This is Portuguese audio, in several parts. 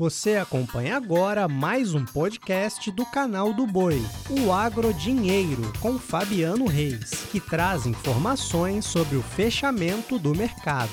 Você acompanha agora mais um podcast do canal do Boi, o Agro Dinheiro, com Fabiano Reis, que traz informações sobre o fechamento do mercado.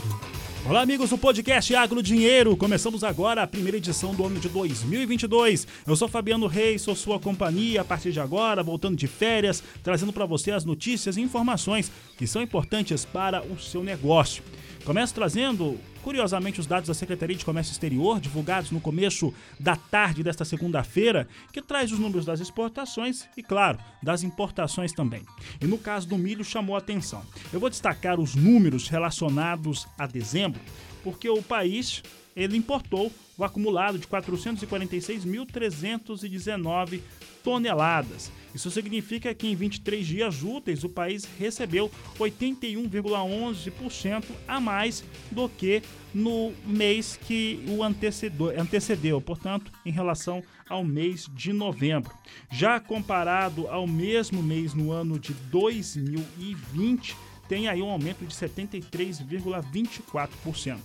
Olá, amigos do podcast Agro Dinheiro. Começamos agora a primeira edição do ano de 2022. Eu sou Fabiano Reis, sou sua companhia a partir de agora, voltando de férias, trazendo para você as notícias e informações que são importantes para o seu negócio. Começo trazendo, curiosamente, os dados da Secretaria de Comércio Exterior, divulgados no começo da tarde desta segunda-feira, que traz os números das exportações e, claro, das importações também. E no caso do milho chamou a atenção. Eu vou destacar os números relacionados a dezembro, porque o país ele importou o acumulado de 446.319 toneladas. Isso significa que em 23 dias úteis o país recebeu 81,11% a mais do que no mês que o antecedeu, antecedeu, portanto, em relação ao mês de novembro. Já comparado ao mesmo mês no ano de 2020, tem aí um aumento de 73,24%.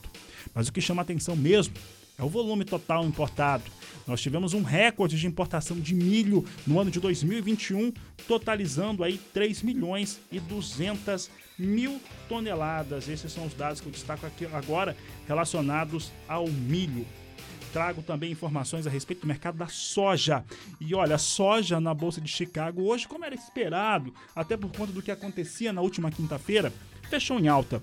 Mas o que chama atenção mesmo é o volume total importado. Nós tivemos um recorde de importação de milho no ano de 2021, totalizando aí 3 milhões e 200 mil toneladas. Esses são os dados que eu destaco aqui agora relacionados ao milho. Trago também informações a respeito do mercado da soja. E olha, soja na Bolsa de Chicago hoje, como era esperado, até por conta do que acontecia na última quinta-feira, fechou em alta.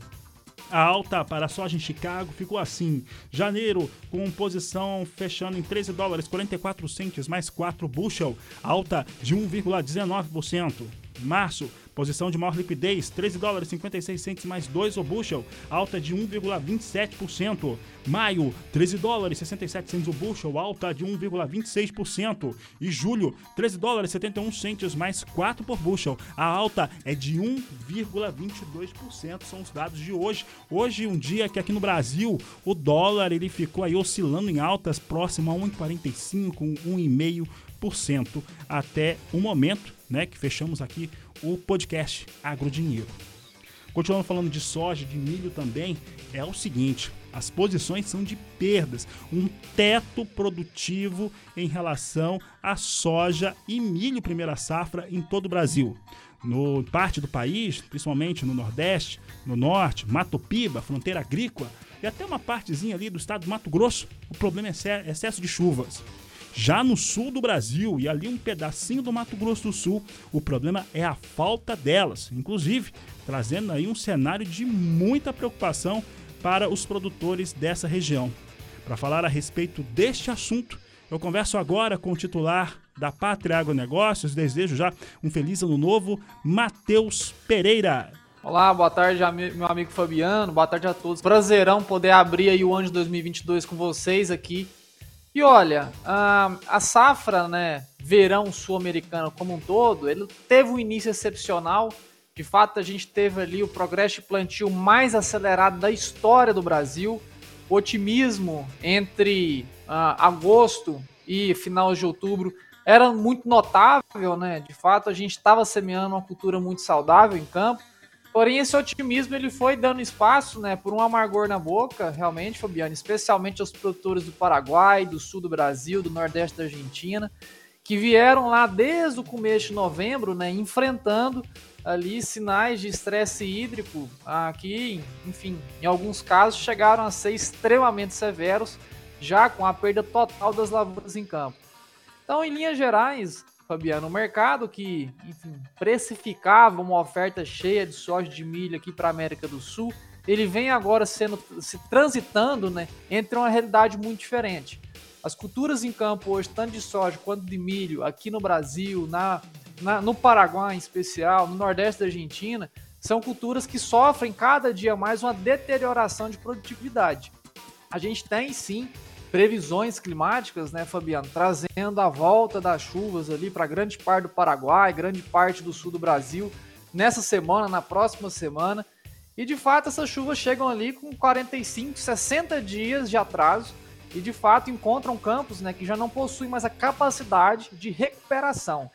A alta para a soja em Chicago ficou assim: janeiro com posição fechando em 13 dólares 44 centes mais 4 bushel, alta de 1,19%. Março Posição de maior liquidez, 13 dólares 56 centes mais 2 o bushel, alta de 1,27%. Maio, 13 dólares 67 centes o bushel, alta de 1,26%. E julho, 13 dólares 71 centes mais 4 por bushel, a alta é de 1,22%. São os dados de hoje. Hoje, um dia que aqui no Brasil o dólar ele ficou aí oscilando em altas próximo a 1,45, 1,5% até o momento, né, que fechamos aqui o podcast Agrodinheiro. Continuando falando de soja, de milho também, é o seguinte: as posições são de perdas, um teto produtivo em relação à soja e milho primeira safra em todo o Brasil. No parte do país, principalmente no Nordeste, no Norte, Mato Piba, fronteira agrícola e até uma partezinha ali do estado do Mato Grosso, o problema é excesso de chuvas. Já no sul do Brasil e ali um pedacinho do Mato Grosso do Sul, o problema é a falta delas, inclusive trazendo aí um cenário de muita preocupação para os produtores dessa região. Para falar a respeito deste assunto, eu converso agora com o titular da Pátria Agronegócios, desejo já um feliz ano novo, Matheus Pereira. Olá, boa tarde, meu amigo Fabiano, boa tarde a todos. Prazerão poder abrir aí o ano de 2022 com vocês aqui e olha, a, a safra, né, verão sul-americano como um todo, ele teve um início excepcional. De fato, a gente teve ali o progresso de plantio mais acelerado da história do Brasil. O otimismo entre uh, agosto e final de outubro era muito notável, né? De fato, a gente estava semeando uma cultura muito saudável em campo. Porém, esse otimismo ele foi dando espaço, né, por um amargor na boca, realmente, Fabiano, especialmente aos produtores do Paraguai, do sul do Brasil, do nordeste da Argentina, que vieram lá desde o começo de novembro, né, enfrentando ali sinais de estresse hídrico, aqui, enfim, em alguns casos chegaram a ser extremamente severos, já com a perda total das lavouras em campo. Então, em linhas gerais, Fabiano, o mercado que enfim, precificava uma oferta cheia de soja de milho aqui para a América do Sul, ele vem agora sendo se transitando né, entre uma realidade muito diferente. As culturas em campo hoje, tanto de soja quanto de milho, aqui no Brasil, na, na, no Paraguai em especial, no Nordeste da Argentina, são culturas que sofrem cada dia mais uma deterioração de produtividade. A gente tem sim previsões climáticas, né, Fabiano, trazendo a volta das chuvas ali para grande parte do Paraguai, grande parte do sul do Brasil, nessa semana, na próxima semana. E de fato essas chuvas chegam ali com 45, 60 dias de atraso e de fato encontram campos né, que já não possuem mais a capacidade de recuperação.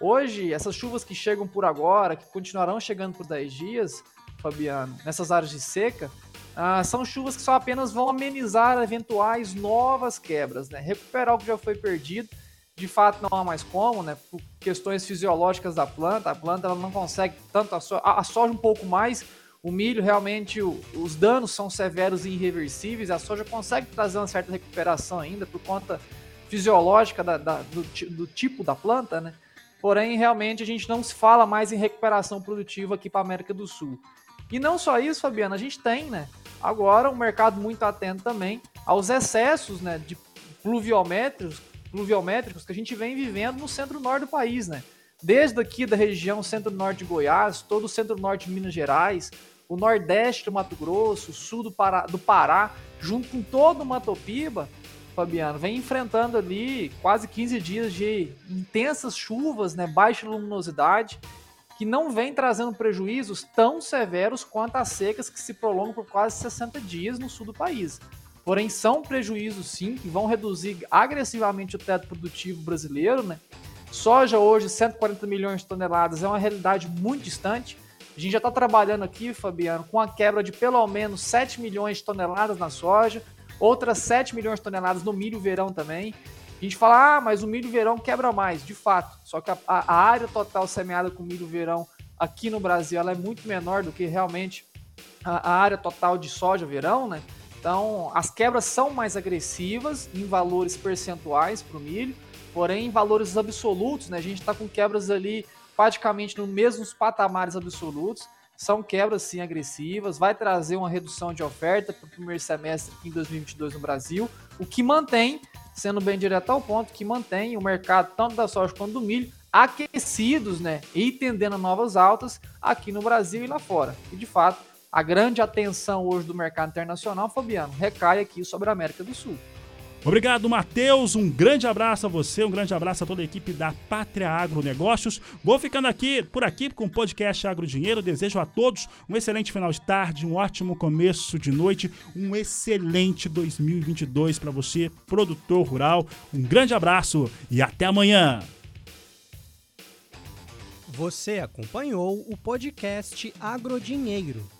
Hoje, essas chuvas que chegam por agora, que continuarão chegando por 10 dias, Fabiano, nessas áreas de seca, ah, são chuvas que só apenas vão amenizar eventuais novas quebras, né? Recuperar o que já foi perdido, de fato não há mais como, né? Por questões fisiológicas da planta, a planta ela não consegue tanto a soja, a soja um pouco mais, o milho realmente o, os danos são severos e irreversíveis, a soja consegue trazer uma certa recuperação ainda por conta fisiológica da, da, do, do tipo da planta, né? Porém, realmente a gente não se fala mais em recuperação produtiva aqui para a América do Sul. E não só isso, Fabiana, a gente tem, né? Agora um mercado muito atento também aos excessos, né, de pluviométricos, pluviométricos que a gente vem vivendo no centro-norte do país, né? Desde aqui da região centro-norte de Goiás, todo o centro-norte de Minas Gerais, o nordeste do Mato Grosso, o sul do Pará, do Pará, junto com todo o Mato Piba, Fabiano, vem enfrentando ali quase 15 dias de intensas chuvas, né, baixa luminosidade, que não vem trazendo prejuízos tão severos quanto as secas que se prolongam por quase 60 dias no sul do país. Porém, são prejuízos sim, que vão reduzir agressivamente o teto produtivo brasileiro. Né? Soja hoje, 140 milhões de toneladas, é uma realidade muito distante. A gente já está trabalhando aqui, Fabiano, com a quebra de pelo menos 7 milhões de toneladas na soja, outras 7 milhões de toneladas no milho verão também. A gente fala, ah, mas o milho verão quebra mais, de fato. Só que a, a área total semeada com milho verão aqui no Brasil ela é muito menor do que realmente a, a área total de soja verão, né? Então, as quebras são mais agressivas em valores percentuais para o milho, porém em valores absolutos, né? A gente está com quebras ali praticamente nos mesmos patamares absolutos. São quebras sim agressivas, vai trazer uma redução de oferta para o primeiro semestre em 2022 no Brasil, o que mantém sendo bem direto ao ponto, que mantém o mercado, tanto da soja quanto do milho, aquecidos, né? E tendendo a novas altas aqui no Brasil e lá fora. E de fato, a grande atenção hoje do mercado internacional, Fabiano, recai aqui sobre a América do Sul. Obrigado, Matheus. Um grande abraço a você, um grande abraço a toda a equipe da Pátria Agronegócios. Vou ficando aqui por aqui com o podcast Agro Dinheiro. Desejo a todos um excelente final de tarde, um ótimo começo de noite, um excelente 2022 para você, produtor rural. Um grande abraço e até amanhã. Você acompanhou o podcast Agrodinheiro.